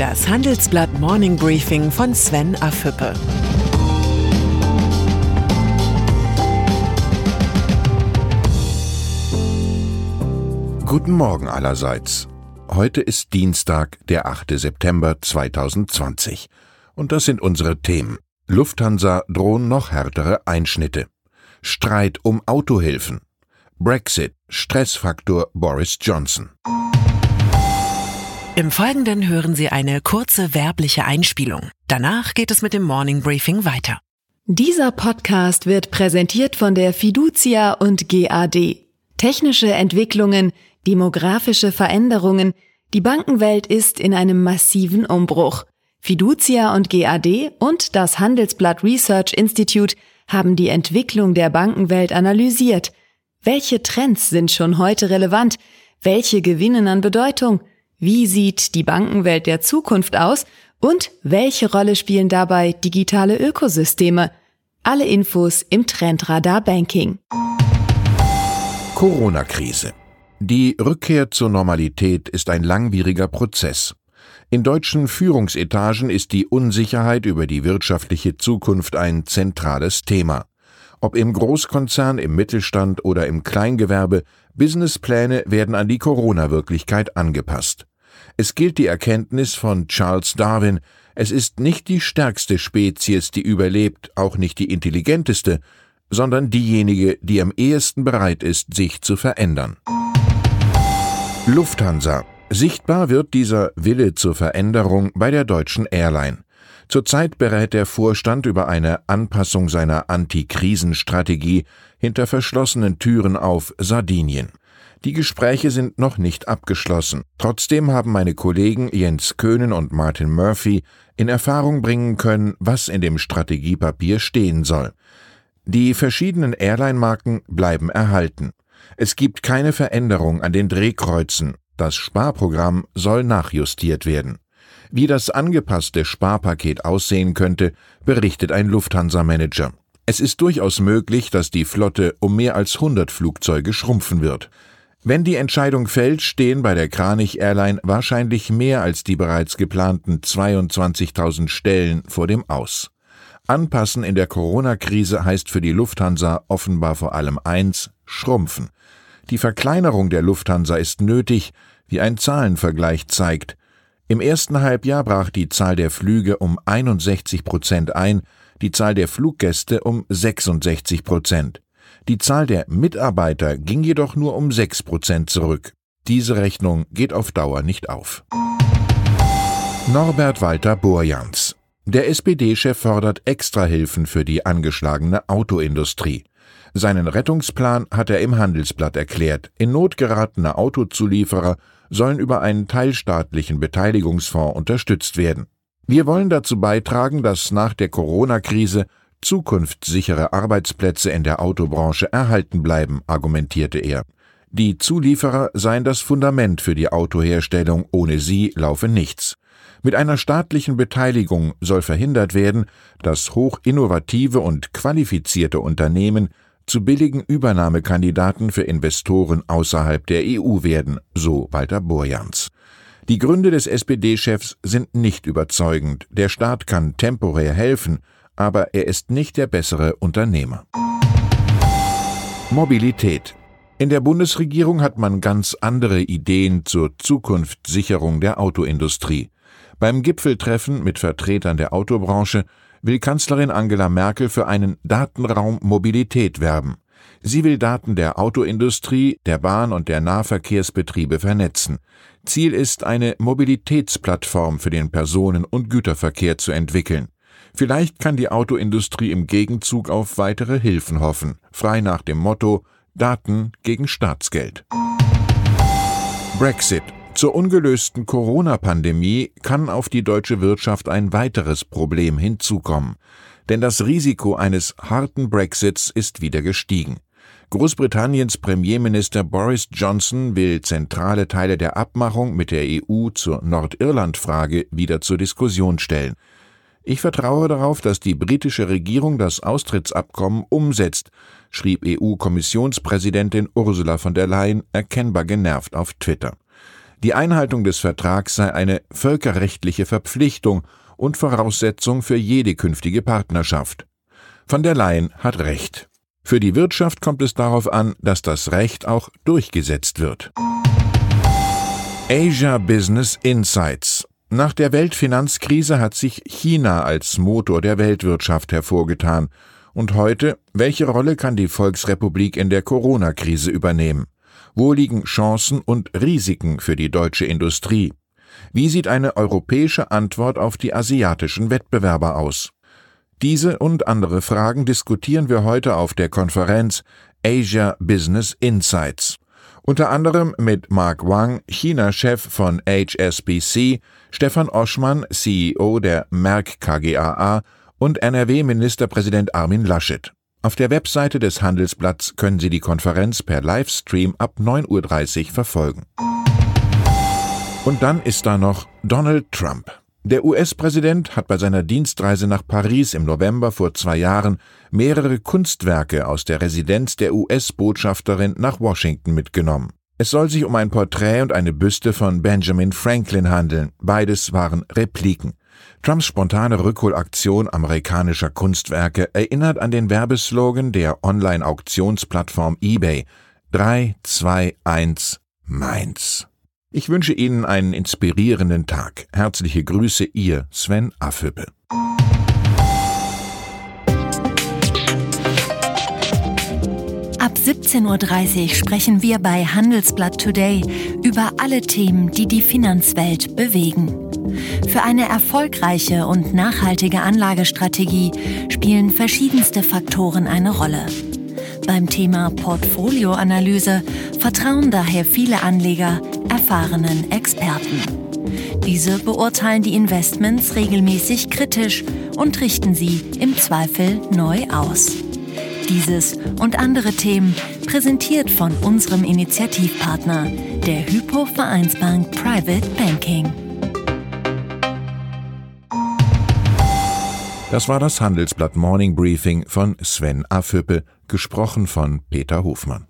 Das Handelsblatt Morning Briefing von Sven Afüppe. Guten Morgen allerseits. Heute ist Dienstag, der 8. September 2020. Und das sind unsere Themen. Lufthansa drohen noch härtere Einschnitte. Streit um Autohilfen. Brexit, Stressfaktor Boris Johnson. Im Folgenden hören Sie eine kurze werbliche Einspielung. Danach geht es mit dem Morning Briefing weiter. Dieser Podcast wird präsentiert von der Fiducia und GAD. Technische Entwicklungen, demografische Veränderungen, die Bankenwelt ist in einem massiven Umbruch. Fiducia und GAD und das Handelsblatt Research Institute haben die Entwicklung der Bankenwelt analysiert. Welche Trends sind schon heute relevant? Welche gewinnen an Bedeutung? Wie sieht die Bankenwelt der Zukunft aus? Und welche Rolle spielen dabei digitale Ökosysteme? Alle Infos im Trendradar Banking. Corona-Krise. Die Rückkehr zur Normalität ist ein langwieriger Prozess. In deutschen Führungsetagen ist die Unsicherheit über die wirtschaftliche Zukunft ein zentrales Thema. Ob im Großkonzern, im Mittelstand oder im Kleingewerbe, Businesspläne werden an die Corona-Wirklichkeit angepasst. Es gilt die Erkenntnis von Charles Darwin, es ist nicht die stärkste Spezies, die überlebt, auch nicht die intelligenteste, sondern diejenige, die am ehesten bereit ist, sich zu verändern. Lufthansa. Sichtbar wird dieser Wille zur Veränderung bei der deutschen Airline. Zurzeit berät der Vorstand über eine Anpassung seiner Antikrisenstrategie hinter verschlossenen Türen auf Sardinien. Die Gespräche sind noch nicht abgeschlossen. Trotzdem haben meine Kollegen Jens Köhnen und Martin Murphy in Erfahrung bringen können, was in dem Strategiepapier stehen soll. Die verschiedenen Airline-Marken bleiben erhalten. Es gibt keine Veränderung an den Drehkreuzen. Das Sparprogramm soll nachjustiert werden. Wie das angepasste Sparpaket aussehen könnte, berichtet ein Lufthansa-Manager. Es ist durchaus möglich, dass die Flotte um mehr als 100 Flugzeuge schrumpfen wird. Wenn die Entscheidung fällt, stehen bei der Kranich Airline wahrscheinlich mehr als die bereits geplanten 22.000 Stellen vor dem Aus. Anpassen in der Corona-Krise heißt für die Lufthansa offenbar vor allem eins, schrumpfen. Die Verkleinerung der Lufthansa ist nötig, wie ein Zahlenvergleich zeigt. Im ersten Halbjahr brach die Zahl der Flüge um 61 Prozent ein, die Zahl der Fluggäste um 66 Prozent. Die Zahl der Mitarbeiter ging jedoch nur um 6 Prozent zurück. Diese Rechnung geht auf Dauer nicht auf. Norbert Walter Borjans Der SPD-Chef fordert Extrahilfen für die angeschlagene Autoindustrie. Seinen Rettungsplan hat er im Handelsblatt erklärt. In Not geratene Autozulieferer sollen über einen teilstaatlichen Beteiligungsfonds unterstützt werden. Wir wollen dazu beitragen, dass nach der Corona-Krise zukunftssichere Arbeitsplätze in der Autobranche erhalten bleiben, argumentierte er. Die Zulieferer seien das Fundament für die Autoherstellung, ohne sie laufe nichts. Mit einer staatlichen Beteiligung soll verhindert werden, dass hochinnovative und qualifizierte Unternehmen zu billigen Übernahmekandidaten für Investoren außerhalb der EU werden, so Walter Borjans. Die Gründe des SPD-Chefs sind nicht überzeugend. Der Staat kann temporär helfen, aber er ist nicht der bessere Unternehmer. Mobilität. In der Bundesregierung hat man ganz andere Ideen zur Zukunftssicherung der Autoindustrie. Beim Gipfeltreffen mit Vertretern der Autobranche will Kanzlerin Angela Merkel für einen Datenraum Mobilität werben. Sie will Daten der Autoindustrie, der Bahn und der Nahverkehrsbetriebe vernetzen. Ziel ist, eine Mobilitätsplattform für den Personen- und Güterverkehr zu entwickeln. Vielleicht kann die Autoindustrie im Gegenzug auf weitere Hilfen hoffen, frei nach dem Motto Daten gegen Staatsgeld. Brexit. Zur ungelösten Corona-Pandemie kann auf die deutsche Wirtschaft ein weiteres Problem hinzukommen, denn das Risiko eines harten Brexits ist wieder gestiegen. Großbritanniens Premierminister Boris Johnson will zentrale Teile der Abmachung mit der EU zur Nordirland-Frage wieder zur Diskussion stellen. Ich vertraue darauf, dass die britische Regierung das Austrittsabkommen umsetzt, schrieb EU-Kommissionspräsidentin Ursula von der Leyen erkennbar genervt auf Twitter. Die Einhaltung des Vertrags sei eine völkerrechtliche Verpflichtung und Voraussetzung für jede künftige Partnerschaft. Von der Leyen hat recht. Für die Wirtschaft kommt es darauf an, dass das Recht auch durchgesetzt wird. Asia Business Insights nach der Weltfinanzkrise hat sich China als Motor der Weltwirtschaft hervorgetan. Und heute, welche Rolle kann die Volksrepublik in der Corona-Krise übernehmen? Wo liegen Chancen und Risiken für die deutsche Industrie? Wie sieht eine europäische Antwort auf die asiatischen Wettbewerber aus? Diese und andere Fragen diskutieren wir heute auf der Konferenz Asia Business Insights. Unter anderem mit Mark Wang, China-Chef von HSBC, Stefan Oschmann, CEO der Merck KGaA und NRW-Ministerpräsident Armin Laschet. Auf der Webseite des Handelsblatts können Sie die Konferenz per Livestream ab 9.30 Uhr verfolgen. Und dann ist da noch Donald Trump. Der US-Präsident hat bei seiner Dienstreise nach Paris im November vor zwei Jahren mehrere Kunstwerke aus der Residenz der US-Botschafterin nach Washington mitgenommen. Es soll sich um ein Porträt und eine Büste von Benjamin Franklin handeln. Beides waren Repliken. Trumps spontane Rückholaktion amerikanischer Kunstwerke erinnert an den Werbeslogan der Online-Auktionsplattform eBay 321 Mainz. Ich wünsche Ihnen einen inspirierenden Tag. Herzliche Grüße, Ihr Sven Affüppe. Ab 17.30 Uhr sprechen wir bei Handelsblatt Today über alle Themen, die die Finanzwelt bewegen. Für eine erfolgreiche und nachhaltige Anlagestrategie spielen verschiedenste Faktoren eine Rolle. Beim Thema Portfolioanalyse vertrauen daher viele Anleger erfahrenen Experten. Diese beurteilen die Investments regelmäßig kritisch und richten sie im Zweifel neu aus. Dieses und andere Themen präsentiert von unserem Initiativpartner, der Hypo Vereinsbank Private Banking. Das war das Handelsblatt Morning Briefing von Sven Affüppe, gesprochen von Peter Hofmann.